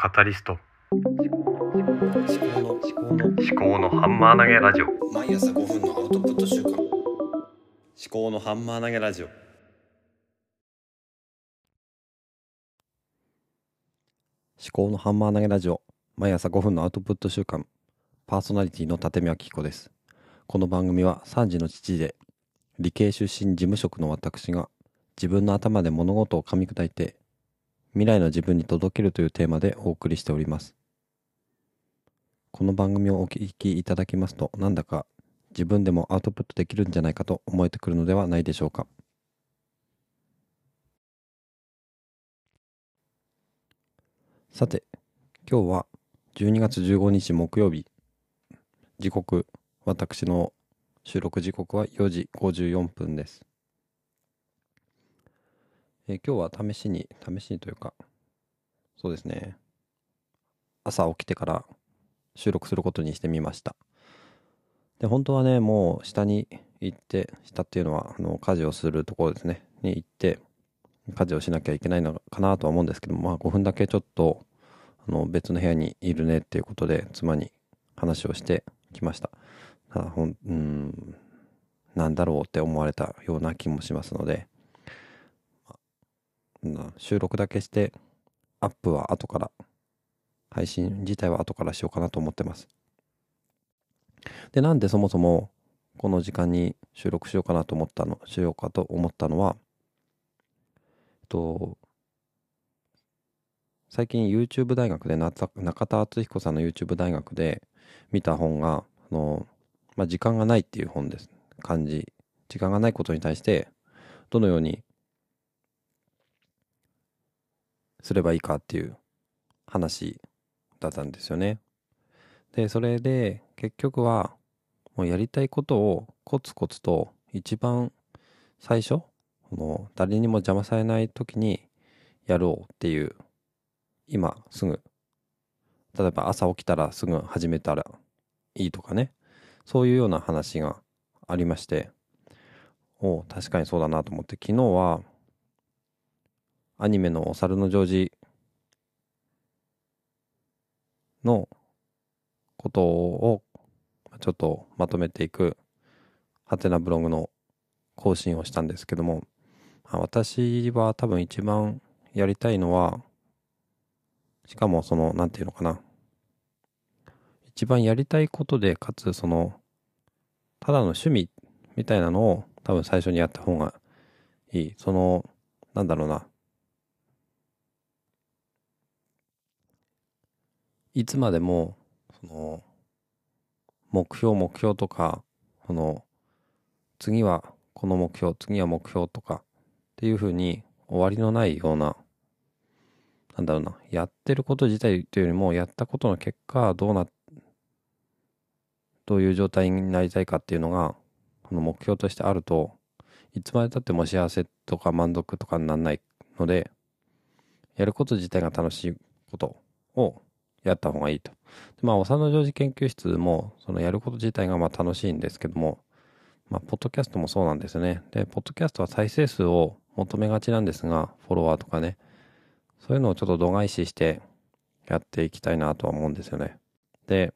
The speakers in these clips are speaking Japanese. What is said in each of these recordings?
カタリスト。思考の思考の思考のハンマー投げラジオ。毎朝5分のアウトプット週間思考のハンマー投げラジオ。思考のハンマー投げラジオ。毎朝5分のアウトプット週間パーソナリティの立見明彦です。この番組は3児の父で理系出身事務職の私が自分の頭で物事を噛み砕いて未来の自分に届けるというテーマでお送りしております。この番組をお聞きいただきますとなんだか自分でもアウトプットできるんじゃないかと思えてくるのではないでしょうか。さて今日は12月15日木曜日。時刻私の収録時刻は4時54分です。え今日は試しに試しにというかそうですね。朝起きてから収録することにしてみました。で本当はねもう下に行って下っていうのはあの家事をするところですね。に行って家事をしなきゃいけないのかなとは思うんですけどまあ5分だけちょっとあの別の部屋にいるねっていうことで妻に話をしてきました。ただほんうんなんだろうって思われたような気もしますのでな収録だけしてアップは後から配信自体は後からしようかなと思ってます。でなんでそもそもこの時間に収録しようかなと思ったのしようかと思ったのはえっと最近 YouTube 大学で中田中田敦彦さんの YouTube 大学で見た本があの、まあ、時間がないっていう本です。漢字時間がないことに対してどのようにすればいいかっていう話だったんですよね。でそれで結局はもうやりたいことをコツコツと一番最初この誰にも邪魔されない時にやろうっていう今すぐ。例えば朝起きたらすぐ始めたらいいとかね。そういうような話がありまして。おう確かにそうだなと思って昨日はアニメの「お猿のジョージ」のことをちょっとまとめていくハテナブログの更新をしたんですけども私は多分一番やりたいのはしかもそのなんていうのかな。一番やりたいことでかつそのただの趣味みたいなのを多分最初にやった方がいい。そのなんだろうな。いつまでもその目標目標とかその次はこの目標次は目標とかっていうふうに終わりのないようななんだろうなやってること自体というよりもやったことの結果どうなどういう状態になりたいかっていうのがこの目標としてあるといつまでたっても幸せとか満足とかにならないのでやること自体が楽しいことをやった方がいいと。でまあ、お産の常時研究室も、そのやること自体がまあ楽しいんですけども、まあ、ポッドキャストもそうなんですね。で、ポッドキャストは再生数を求めがちなんですが、フォロワーとかね、そういうのをちょっと度外視してやっていきたいなとは思うんですよね。で、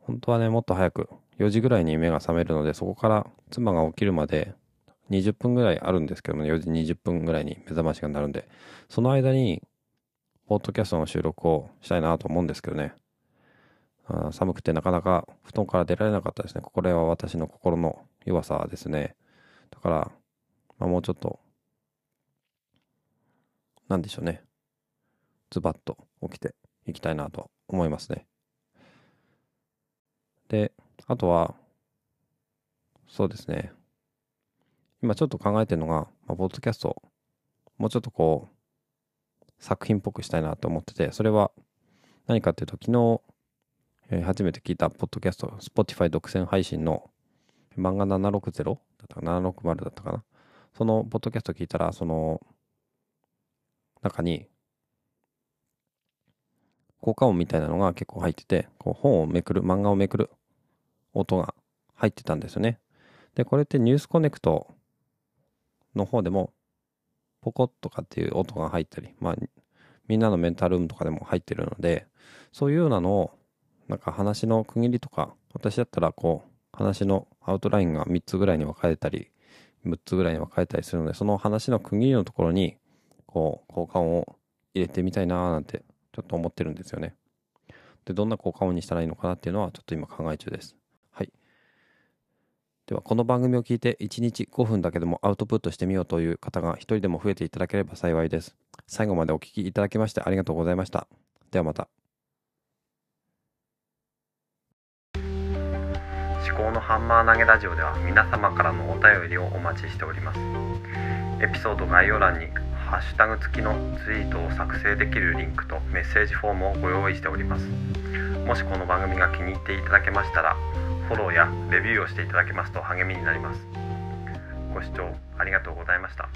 本当はね、もっと早く、4時ぐらいに目が覚めるので、そこから妻が起きるまで20分ぐらいあるんですけども、4時20分ぐらいに目覚ましが鳴るんで、その間に、ポッドキャストの収録をしたいなと思うんですけどね。あ寒くてなかなか布団から出られなかったですね。これは私の心の弱さですね。だから、まあ、もうちょっと、なんでしょうね。ズバッと起きていきたいなと思いますね。で、あとは、そうですね。今ちょっと考えてるのが、まあ、ポッドキャスト、もうちょっとこう、作品っぽくしたいなと思ってて、それは何かっていうと、昨日、えー初めて聞いたポッドキャスト、Spotify 独占配信の漫画760だったかな、760だったかな？そのポッドキャスト聞いたら、その中に、効果音みたいなのが結構入ってて、こう本をめくる、漫画をめくる音が入ってたんですよね。で、これってニュースコネクトの方でもポコッとかっていう音が入ったり、まあ、みんなのメンタルームとかでも入ってるのでそういうようなのをなんか話の区切りとか私だったらこう話のアウトラインが3つぐらいに分かれたり6つぐらいに分かれたりするのでその話の区切りのところにこう効果音を入れてみたいなーなんてちょっと思ってるんですよね。でどんな効果音にしたらいいのかなっていうのはちょっと今考え中です。ではこの番組を聞いて1日5分だけでもアウトプットしてみようという方が一人でも増えていただければ幸いです。最後までお聞きいただきましてありがとうございました。ではまた。至高のハンマー投げラジオでは皆様からのお便りをお待ちしております。エピソード概要欄にハッシュタグ付きのツイートを作成できるリンクとメッセージフォームをご用意しております。もしこの番組が気に入っていただけましたらフォローやレビューをしていただけますと励みになります。ご視聴ありがとうございました。